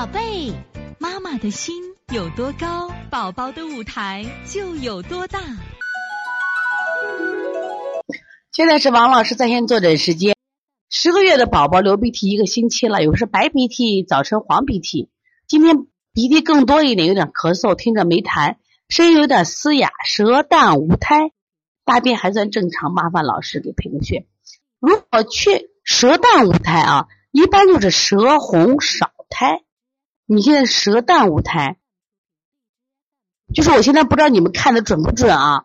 宝贝，妈妈的心有多高，宝宝的舞台就有多大。现在是王老师在线坐诊时间。十个月的宝宝流鼻涕一个星期了，有时白鼻涕，早晨黄鼻涕，今天鼻涕更多一点，有点咳嗽，听着没痰，声音有点嘶哑，舌淡无苔，大便还算正常，麻烦老师给配个穴。如果缺舌淡无苔啊，一般就是舌红少苔。你现在舌淡无苔，就是我现在不知道你们看的准不准啊？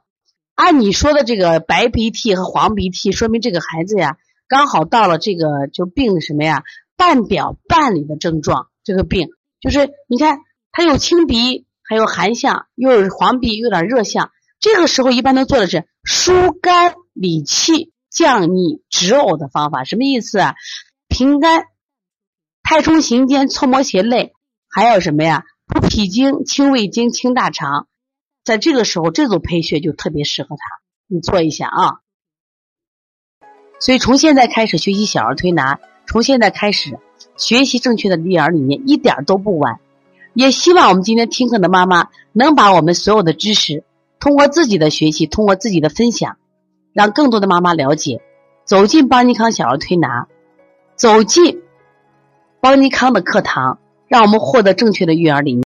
按你说的这个白鼻涕和黄鼻涕，说明这个孩子呀。刚好到了这个就病的什么呀？半表半里的症状，这个病就是你看他有清鼻，还有寒象，又有黄鼻，有点热象。这个时候一般都做的是疏肝理气、降逆止呕的方法。什么意思啊？平肝、太冲、行间、搓摩胁肋，还有什么呀？补脾经、清胃经、清大肠。在这个时候，这组配穴就特别适合他，你做一下啊。所以，从现在开始学习小儿推拿，从现在开始学习正确的育儿理念，一点都不晚。也希望我们今天听课的妈妈能把我们所有的知识，通过自己的学习，通过自己的分享，让更多的妈妈了解，走进邦尼康小儿推拿，走进邦尼康的课堂，让我们获得正确的育儿理念。